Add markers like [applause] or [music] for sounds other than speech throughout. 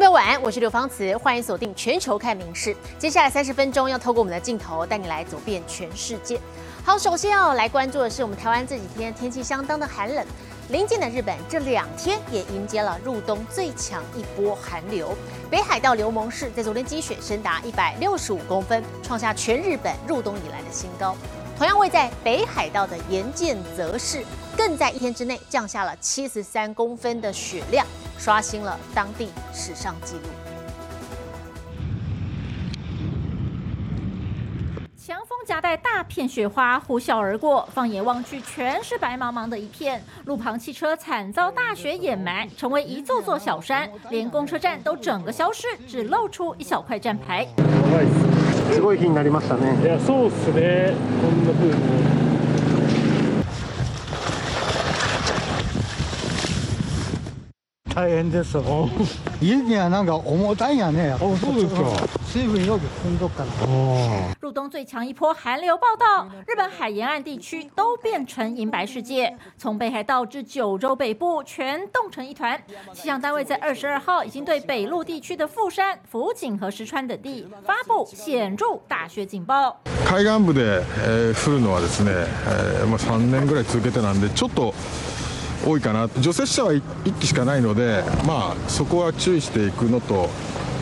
朋友晚安，我是刘芳慈，欢迎锁定全球看名事。接下来三十分钟要透过我们的镜头带你来走遍全世界。好，首先要来关注的是我们台湾这几天天气相当的寒冷，临近的日本这两天也迎接了入冬最强一波寒流。北海道留萌市在昨天积雪深达一百六十五公分，创下全日本入冬以来的新高。同样位在北海道的岩见泽市，更在一天之内降下了七十三公分的雪量。刷新了当地史上纪录。强风夹带大片雪花呼啸而过，放眼望去，全是白茫茫的一片。路旁汽车惨遭大雪掩埋，成为一座座小山，连公车站都整个消失，只露出一小块站牌。すごい日になりましたね。いや、そうですね。こんな風に。 大変です。雪がなんか重たいやね。そうですか。水分よく含んどから。入冬最强一波寒流报道，日本海沿岸地区都变成银白世界，从北海道至九州北部全冻成一团。气象单位在二十二号已经对北陆地区的富山、福井和石川等地发布显著大雪警报。海岸部で降るのはですね、まあ三年ぐらい続けてなんでちょっと。 多いかな除雪車は1機しかないので、まあ、そこは注意していくのと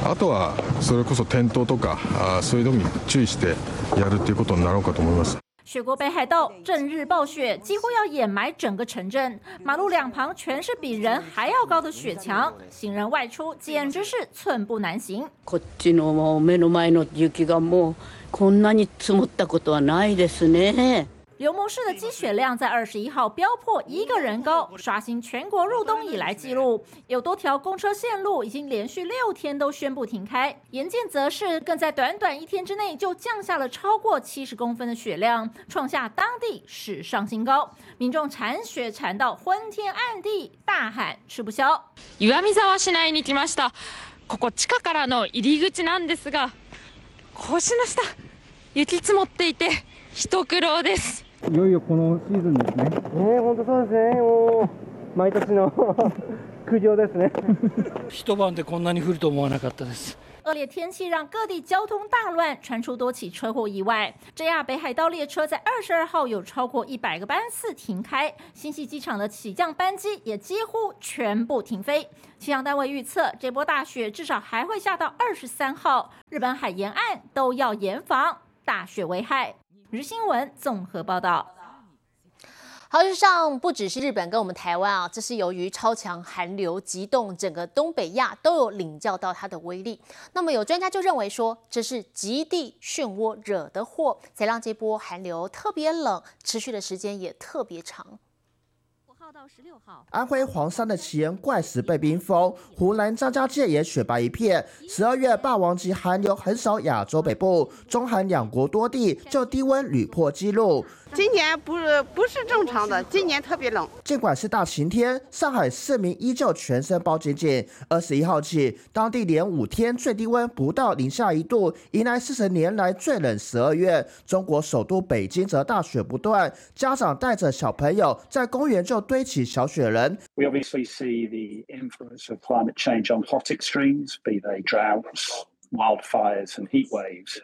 あとはそれこそ転倒とかあそういうのに注意してやるということになろうかと思います。雪国北海道正日暴雪，几乎要掩埋整个城镇，马路两旁全是比人还要高的雪墙，行人外出简直是寸步难行。こっちの目の前の雪がもうこんなに積もったことはないですね。流模市的积雪量在二十一号飙破一个人高，刷新全国入冬以来纪录。有多条公车线路已经连续六天都宣布停开。岩见则是更在短短一天之内就降下了超过七十公分的雪量，创下当地史上新高。民众铲雪铲到昏天暗地，大喊吃不消。岩見沢市内に来ました。ここ地下からの入り口なんですが、腰の下雪積もっていて一苦労です。 いよいよこのシーズンですね。ね本当そうですね。もう毎年の[laughs] 苦情ですね。[laughs] 一晩でこんなに降ると思わなかったです。恶劣天气让各地交通大乱，传出多起车祸意外。JR 北海道列车在二十二号有超过一百个班次停开，新系机场的起降班机也几乎全部停飞。气象单位预测，这波大雪至少还会下到二十三号，日本海沿岸都要严防大雪危害。 日新闻综合报道。好，事实上不只是日本跟我们台湾啊，这是由于超强寒流急冻，整个东北亚都有领教到它的威力。那么有专家就认为说，这是极地漩涡惹的祸，才让这波寒流特别冷，持续的时间也特别长。到十六号，安徽黄山的奇岩怪石被冰封，湖南张家界也雪白一片。十二月霸王级寒流横扫亚洲北部，中韩两国多地就低温屡破纪录。今年不是不是正常的，今年特别冷。尽管是大晴天，上海市民依旧全身包紧紧。二十一号起，当地连五天最低温不到零下一度，迎来四十年来最冷十二月。中国首都北京则大雪不断，家长带着小朋友在公园就堆起小雪人。We obviously see the influence of climate change on hot extremes, be they droughts, wildfires, and heat waves.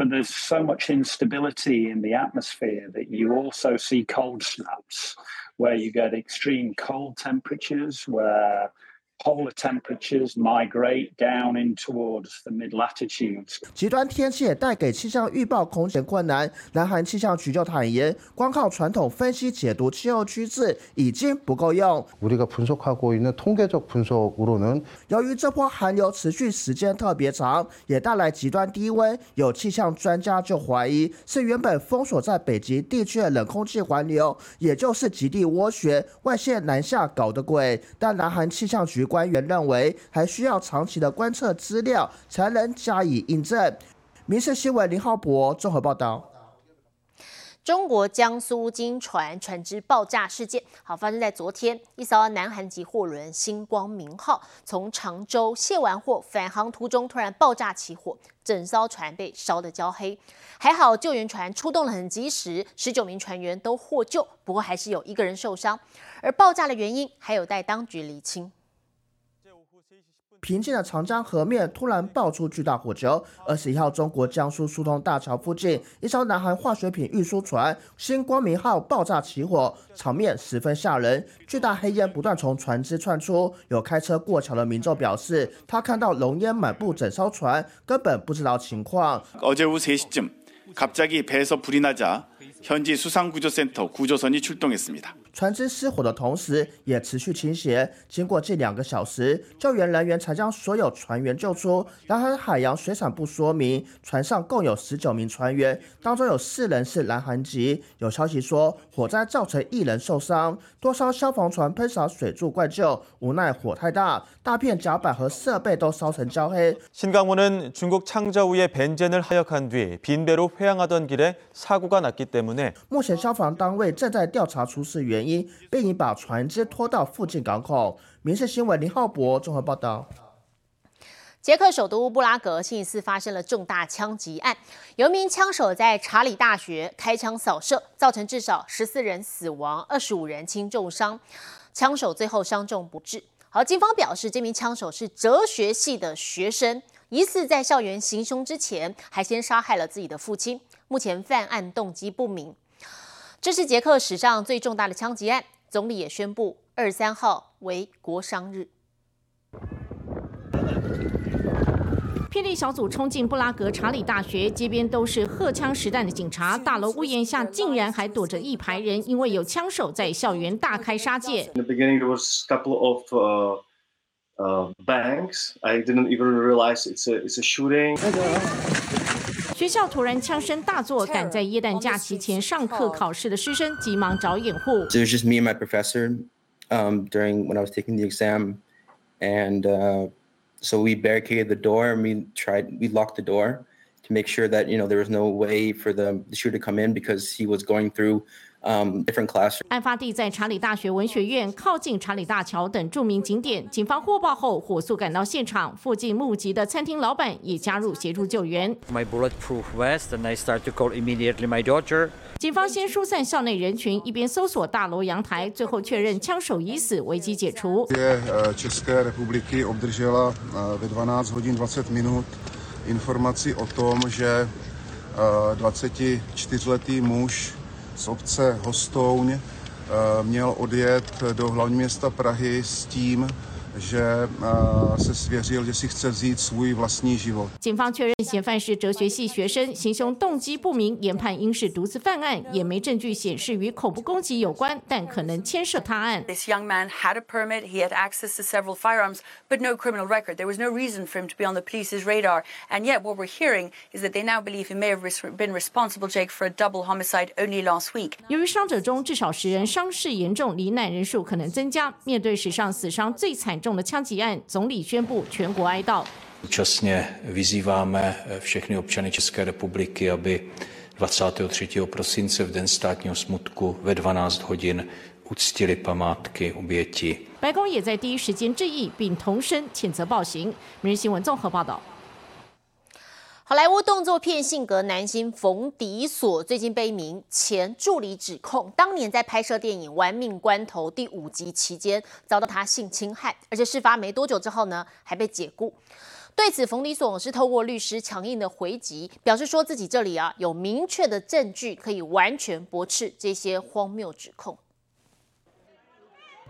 But there's so much instability in the atmosphere that you also see cold snaps where you get extreme cold temperatures where polar temperatures migrate down in towards the mid latitudes. 极端天气也带给气象预报空前困难。南韩气象局就坦言，光靠传统分析解读气候趋势已经不够用。우리가분석하고있는통계적분석으로는由于这波寒流持续时间特别长，也带来极端低温，有气象专家就怀疑是原本封锁在北极地区的冷空气环流，也就是极地涡旋外泄南下搞的鬼。但南韩气象局。 官员认为，还需要长期的观测资料才能加以印证。民事新闻林浩博综合报道。中国江苏金船船只爆炸事件，好发生在昨天，一艘南韩籍货轮“星光明号”从常州卸完货返航途中突然爆炸起火，整艘船被烧得焦黑。还好救援船出动了很及时，十九名船员都获救，不过还是有一个人受伤。而爆炸的原因还有待当局厘清。平静的长江河面突然爆出巨大火球。二十一号，中国江苏苏通大桥附近，一艘南韩化学品运输船“新光明号”爆炸起火，场面十分吓人。巨大黑烟不断从船只窜出，有开车过桥的民众表示，他看到浓烟满布整艘船，根本不知道情况。어제오후3시쯤갑자기배에서불이나자현지수상구조센터구조선이출동했습니다 船只失火的同时，也持续倾斜。经过近两个小时，救援人员才将所有船员救出。南韩海洋水产部说明，船上共有十九名船员，当中有四人是南韩籍。有消息说，火灾造成一人受伤，多艘消防船喷洒水柱灌救，无奈火太大，大片甲板和设备都烧成焦黑。신강호는중국창저우에벤젠을하역한뒤빈배로회항하던길에사고가났기때문에目前消防单位正在调查出事原 原因。并已把船只拖到附近港口。民事新闻林浩博综合报道。捷克首都布拉格星期四发生了重大枪击案，有一名枪手在查理大学开枪扫射，造成至少十四人死亡，二十五人轻重伤。枪手最后伤重不治。好，警方表示，这名枪手是哲学系的学生，疑似在校园行凶之前，还先杀害了自己的父亲。目前犯案动机不明。这是捷克史上最重大的枪击案，总理也宣布二十三号为国殇日。霹雳小组冲进布拉格查理大学，街边都是荷枪实弹的警察，大楼屋檐下竟然还躲着一排人，因为有枪手在校园大开杀戒。In the beginning, there was a couple of uh, uh, bangs. I didn't even realize it's a it's a shooting. [laughs] 学校突然枪声大作，赶在耶诞假期前上课考试的师生急忙找掩护。So it was just me and my professor um, during when I was taking the exam, and uh, so we barricaded the door and we tried we locked the door to make sure that you know there was no way for the, the shooter to come in because he was going through 案发地在查理大学文学院，靠近查理大桥等著名景点。警方获报后火速赶到现场，附近目击的餐厅老板也加入协助救援。My bulletproof vest and I start to call immediately my daughter. 警方先疏散校内人群，一边搜索大楼阳台，最后确认枪手已死，危机解除。České republiky obdržela ve 12 hodin 20 minut informaci o tom, že 24letý muž z obce Hostouň měl odjet do hlavního města Prahy s tím, že se svěřil, že si chce vzít svůj vlastní život. 警方确认嫌犯是哲学系学生，行凶动机不明，研判应是独自犯案，也没证据显示与恐怖攻击有关，但可能牵涉他案。This young man had a permit, he had access to several firearms, but no criminal record. There was no reason for him to be on the police's radar. And yet, what we're hearing is that they now believe he may have been responsible, Jake, for a double homicide only last week. 由于伤者中至少十人伤势严重，罹难人数可能增加。面对史上死伤最惨重的枪击案，总理宣布全国哀悼。Současně vyzýváme všechny občany České republiky, aby 23. prosince v den státního smutku ve 12 hodin uctili památky obětí. 白宫也在第一时间致意，并同声谴责暴行。每日新闻综合报道。好莱坞动作片性格男星冯迪索最近被一名前助理指控，当年在拍摄电影《玩命关头》第五集期间遭到他性侵害，而且事发没多久之后呢，还被解雇。对此，冯迪索是透过律师强硬的回击，表示说自己这里啊有明确的证据，可以完全驳斥这些荒谬指控。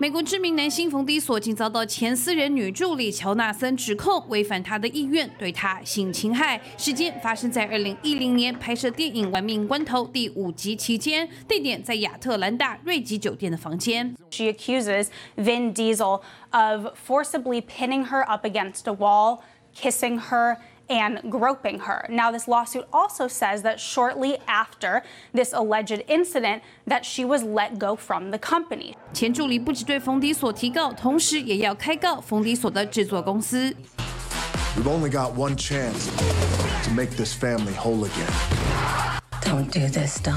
美国知名男星冯迪索竟遭到前私人女助理乔纳森指控违反他的意愿对他性侵害。事件发生在二零一零年拍摄电影《玩命关头》第五集期间，地点在亚特兰大瑞吉酒店的房间。She accuses Vin Diesel of forcibly pinning her up against a wall, kissing her. and groping her. Now, this lawsuit also says that shortly after this alleged incident, that she was let go from the company. 前助理不止对冯迪所提告，同时也要开告冯迪所的制作公司。We've only got one chance to make this family whole again. Don't do this, Dom.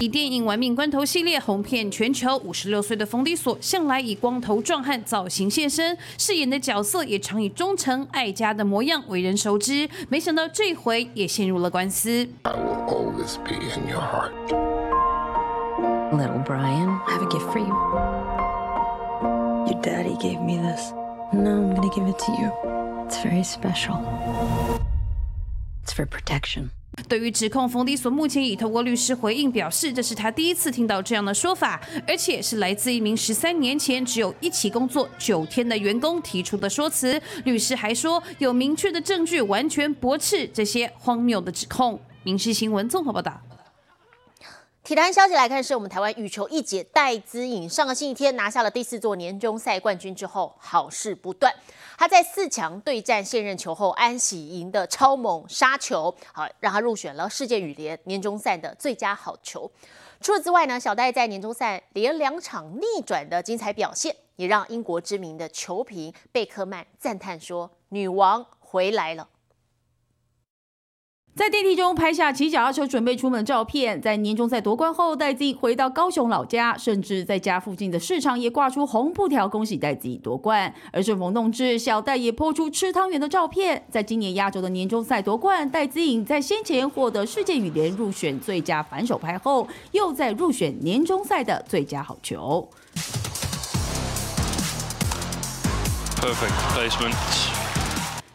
以电影《玩命关头》系列红遍全球，五十六岁的冯迪索向来以光头壮汉造型现身，饰演的角色也常以忠诚爱家的模样为人熟知。没想到这回也陷入了官司。Little Brian, I have a gift for you. Your daddy gave me this. No, I'm gonna give it to you. It's very special. It's for protection. 对于指控，冯迪索目前已透过律师回应表示，这是他第一次听到这样的说法，而且是来自一名十三年前只有一起工作九天的员工提出的说辞。律师还说，有明确的证据完全驳斥这些荒谬的指控。民事新闻综合报道。体坛消息来看，是我们台湾羽球一姐戴资颖上个星期天拿下了第四座年终赛冠军之后，好事不断。她在四强对战现任球后安喜莹的超猛杀球，好让她入选了世界羽联年终赛的最佳好球。除此之外呢，小戴在年终赛连两场逆转的精彩表现，也让英国知名的球评贝克曼赞叹说：“女王回来了。”在电梯中拍下骑脚踏车准备出门照片。在年终赛夺冠后，戴资颖回到高雄老家，甚至在家附近的市场也挂出红布条，恭喜戴资颖夺冠。而顺风弄智，小戴也抛出吃汤圆的照片。在今年压轴的年终赛夺冠，戴资颖在先前获得世界羽联入选最佳反手拍后，又在入选年终赛的最佳好球。Perfect placement.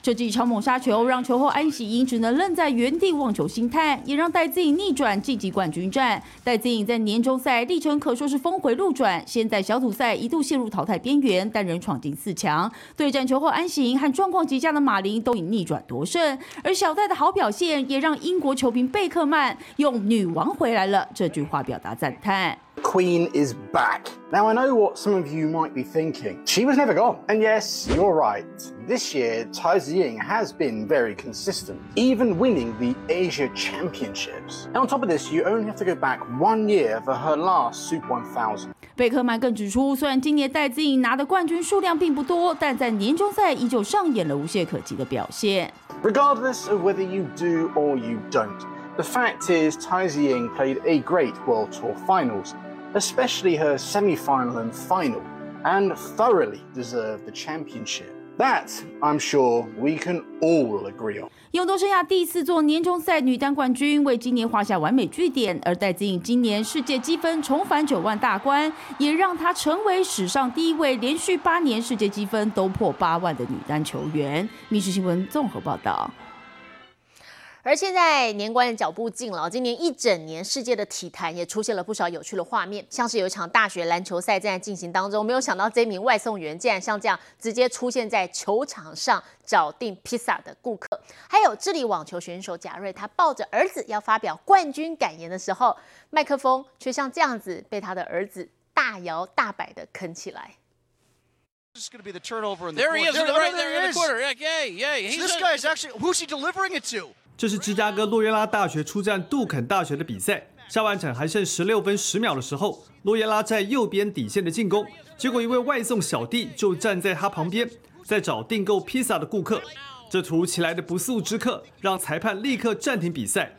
这记超猛杀球让球后安喜英只能愣在原地望球兴叹，也让戴资颖逆转晋级冠军战。戴资颖在年终赛历程可说是峰回路转，先在小组赛一度陷入淘汰边缘，但仍闯进四强。对战球后安喜英和状况极佳的马林都以逆转夺胜，而小戴的好表现也让英国球评贝克曼用“女王回来了”这句话表达赞叹。Queen is back. Now, I know what some of you might be thinking. She was never gone. And yes, you're right. This year, Tai Ziying has been very consistent, even winning the Asia Championships. And on top of this, you only have to go back one year for her last Super 1000. 贝克曼更指出，虽然今年戴资颖拿的冠军数量并不多，但在年终赛依旧上演了无懈可击的表现。Regardless of whether you do or you don't, the fact is Tai Ziying played a great World Tour Finals especially her semi final and final, and thoroughly deserved the championship. That, I'm sure, we can all agree on. 勇夺生涯第四座年终赛女单冠军，为今年画下完美句点。而戴资颖今年世界积分重返九万大关，也让她成为史上第一位连续八年世界积分都破八万的女单球员。密室新闻综合报道。而现在年关的脚步近了，今年一整年世界的体坛也出现了不少有趣的画面，像是有一场大学篮球赛正在进行当中，没有想到这名外送员竟然像这样直接出现在球场上找订披萨的顾客，还有智利网球选手贾瑞，他抱着儿子要发表冠军感言的时候，麦克风却像这样子被他的儿子大摇大摆的啃起来。This is going to be the turnover in the there he is, right there in the corner. Yeah, yeah, yeah. This guy's actually who's he delivering it to? 这是芝加哥洛耶拉大学出战杜肯大学的比赛，下半场还剩十六分十秒的时候，洛耶拉在右边底线的进攻，结果一位外送小弟就站在他旁边，在找订购披萨的顾客。这突如其来的不速之客让裁判立刻暂停比赛。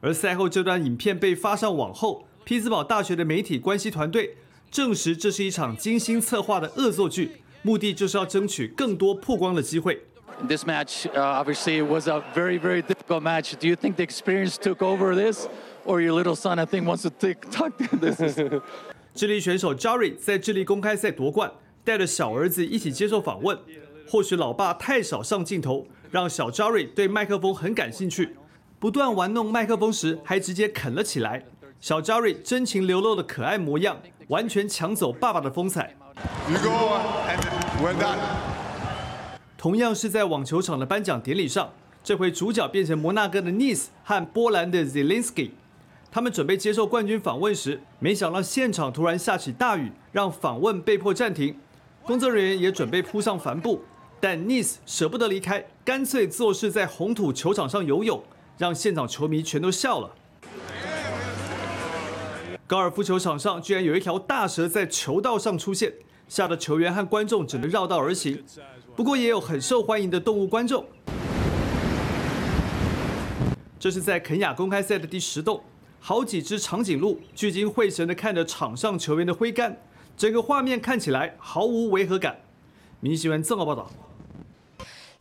而赛后这段影片被发上网后，匹兹堡大学的媒体关系团队证实这是一场精心策划的恶作剧，目的就是要争取更多曝光的机会。This match uh, obviously was a very, very difficult match. Do you think the experience took over this, or your little son, I think, wants to take talk to this? 智利选手 Jari 在智利公开赛夺冠，带着小儿子一起接受访问。或许老爸太少上镜头，让小 Jari 对麦克风很感兴趣，不断玩弄麦克风时还直接啃了起来。小 Jari 真情流露的可爱模样，完全抢走爸爸的风采。You go and we're done. 同样是在网球场的颁奖典礼上，这回主角变成摩纳哥的 Nis 和波兰的 Zelinski。他们准备接受冠军访问时，没想到现场突然下起大雨，让访问被迫暂停。工作人员也准备铺上帆布，但 Nis 舍不得离开，干脆做事在红土球场上游泳，让现场球迷全都笑了。高尔夫球场上居然有一条大蛇在球道上出现，吓得球员和观众只能绕道而行。不过也有很受欢迎的动物观众。这是在肯雅公开赛的第十洞，好几只长颈鹿聚精会神地看着场上球员的挥杆，整个画面看起来毫无违和感。明新闻综合报道。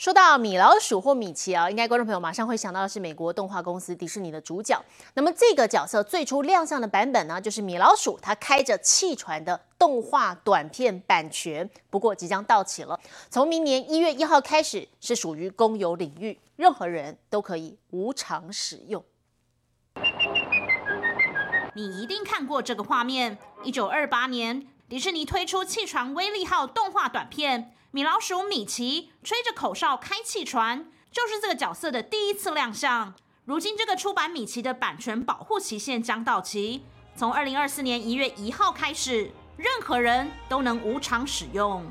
说到米老鼠或米奇啊，应该观众朋友马上会想到的是美国动画公司迪士尼的主角。那么这个角色最初亮相的版本呢，就是米老鼠它开着汽船的动画短片版权，不过即将到期了。从明年一月一号开始，是属于公有领域，任何人都可以无偿使用。你一定看过这个画面：一九二八年，迪士尼推出汽船威力号动画短片。米老鼠米奇吹着口哨开汽船，就是这个角色的第一次亮相。如今，这个出版米奇的版权保护期限将到期，从二零二四年一月一号开始，任何人都能无偿使用。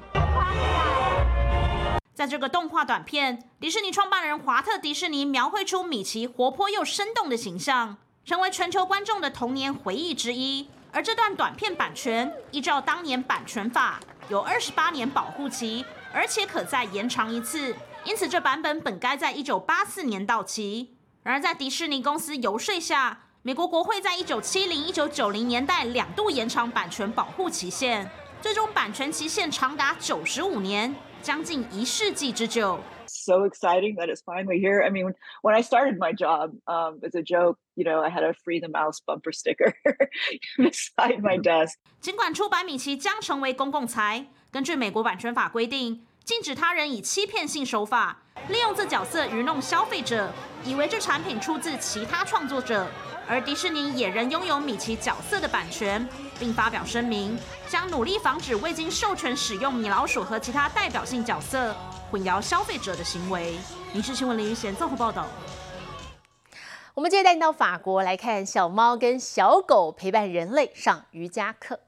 在这个动画短片，迪士尼创办人华特迪士尼描绘出米奇活泼又生动的形象，成为全球观众的童年回忆之一。而这段短片版权，依照当年版权法。有二十八年保护期，而且可再延长一次，因此这版本本该在一九八四年到期。然而在迪士尼公司游说下，美国国会在一九七零、一九九零年代两度延长版权保护期限，最终版权期限长达九十五年，将近一世纪之久。so exciting that it's finally here. I mean, when I started my job, um, as a joke, you know, I had a free the mouse bumper sticker beside my desk. 尽管出版米奇将成为公共财，根据美国版权法规定，禁止他人以欺骗性手法利用这角色愚弄消费者，以为这产品出自其他创作者。而迪士尼也仍拥有米奇角色的版权，并发表声明，将努力防止未经授权使用米老鼠和其他代表性角色。混淆消费者的行为。民事新闻林云贤综合报道。我们接着带你到法国来看小猫跟小狗陪伴人类上瑜伽课。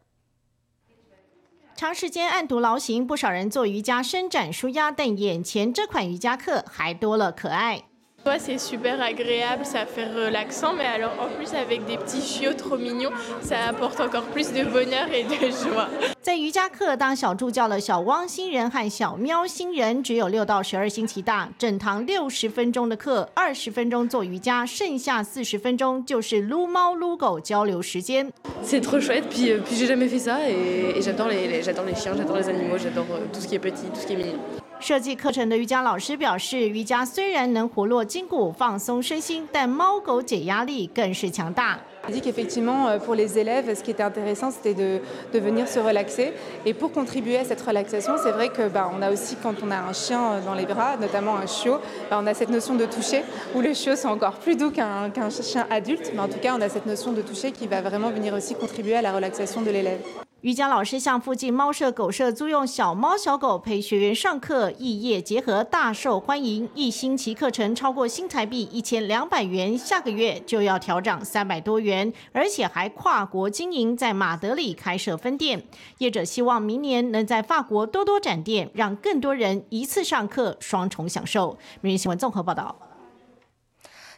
长时间按读劳形，不少人做瑜伽伸展舒压，但眼前这款瑜伽课还多了可爱。Ouais, c'est super agréable, ça fait relaxant, mais alors en plus avec des petits chiots trop mignons, ça apporte encore plus de bonheur et de joie. 在瑜伽课当小助教的小汪星人和小喵星人只有六到十二星期大，整堂六十分钟的课，二十分钟做瑜伽，剩下四十分钟就是撸猫撸狗交流时间。C'est trop chouette, puis puis j'ai jamais fait ça et j'adore les j'adore les chiens, j'adore les animaux, j'adore tout ce qui est petit, tout ce qui est mignon. 设计课程的瑜伽老师表示，瑜伽虽然能活络筋骨、放松身心，但猫狗解压力更是强大。dit qu'effectivement, pour les élèves, ce qui était intéressant, c'était de, de venir se relaxer. Et pour contribuer à cette relaxation, c'est vrai que bah, on a aussi, quand on a un chien dans les bras, notamment un chiot, bah, on a cette notion de toucher, où les chiots sont encore plus doux qu'un qu'un chien adulte. Mais en tout cas, on a cette notion de toucher qui va vraiment venir aussi contribuer à la relaxation de l'élève. 瑜伽老师向附近猫舍、狗舍租用小猫、小狗陪学员上课，异业结合大受欢迎。一星期课程超过新台币一千两百元，下个月就要调涨三百多元，而且还跨国经营，在马德里开设分店。业者希望明年能在法国多多展店，让更多人一次上课，双重享受。每日新闻综合报道。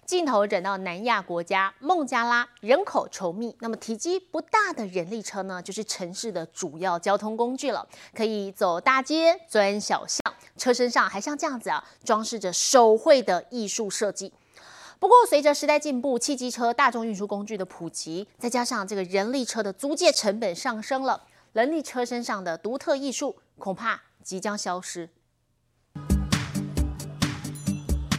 镜头转到南亚国家孟加拉，人口稠密，那么体积不大的人力车呢，就是城市的主要交通工具了。可以走大街、钻小巷，车身上还像这样子啊，装饰着手绘的艺术设计。不过，随着时代进步，汽机车、大众运输工具的普及，再加上这个人力车的租借成本上升了，人力车身上的独特艺术恐怕即将消失。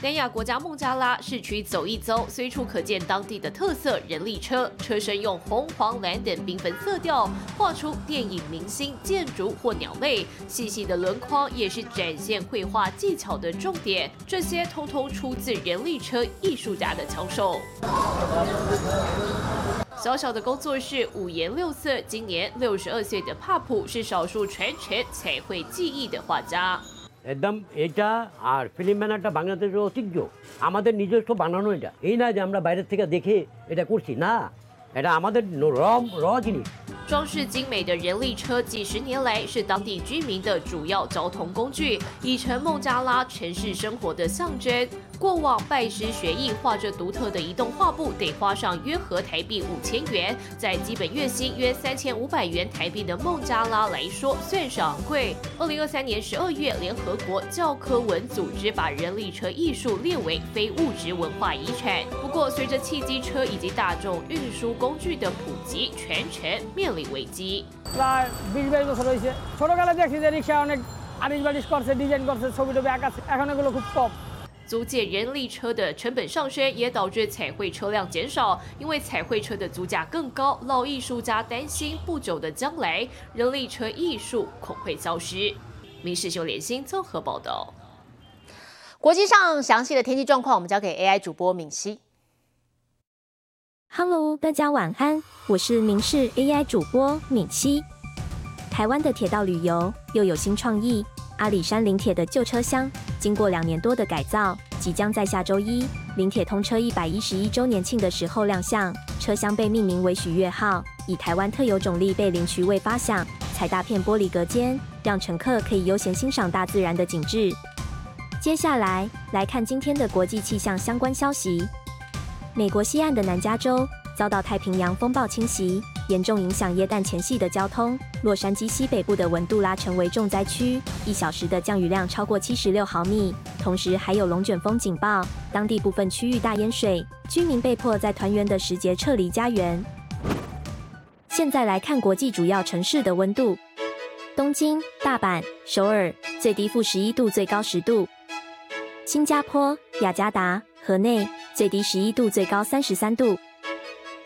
南亚国家孟加拉市区走一走，随处可见当地的特色人力车，车身用红、黄、蓝等缤纷色调画出电影明星、建筑或鸟类，细细的轮框也是展现绘画技巧的重点。这些通通出自人力车艺术家的巧手。小小的工作室，五颜六色。今年六十二岁的帕普是少数传承彩绘技艺的画家。একদম এটা আর ফিল্ম ব্যানারটা বাংলাদেশের ঐতিহ্য আমাদের নিজস্ব বানানো এটা এই না যে আমরা বাইরের থেকে দেখে এটা করছি না এটা আমাদের র র জিনিস 装饰精美的人力车，几十年来是当地居民的主要交通工具，已成孟加拉城市生活的象征。 过往拜师学艺，画着独特的移动画布，得花上约合台币五千元，在基本月薪约三千五百元台币的孟加拉来说，算是昂贵。二零二三年十二月，联合国教科文组织把人力车艺术列为非物质文化遗产。不过，随着汽机车以及大众运输工具的普及，全程面临危机。প্রায় বিশ বাইশ বছর হয়েছে ছোটোবেলা দেখছি যে রিক্সা অনেক আরিশ বারিশ করছে ডিজাইন করছে ছবি টবি আঁকাছে এখন এগুলো খুব কম 租借人力车的成本上升，也导致彩绘车辆减少。因为彩绘车的租价更高，老艺术家担心不久的将来，人力车艺术恐会消失。民事新闻联新综合报道。国际上详细的天气状况，我们交给 AI 主播敏熙。Hello，大家晚安，我是民事 AI 主播敏熙。台湾的铁道旅游又有新创意。阿里山林铁的旧车厢，经过两年多的改造，即将在下周一林铁通车一百一十一周年庆的时候亮相。车厢被命名为许月号，以台湾特有种栗被林渠为发想，采大片玻璃隔间，让乘客可以悠闲欣赏大自然的景致。接下来来看今天的国际气象相关消息。美国西岸的南加州遭到太平洋风暴侵袭。严重影响耶诞前夕的交通。洛杉矶西北部的文杜拉成为重灾区，一小时的降雨量超过七十六毫米，同时还有龙卷风警报，当地部分区域大淹水，居民被迫在团圆的时节撤离家园。现在来看国际主要城市的温度：东京、大阪、首尔，最低负十一度，最高十度；新加坡、雅加达、河内，最低十一度，最高三十三度；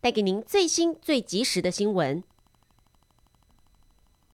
带给您最新最及时的新闻。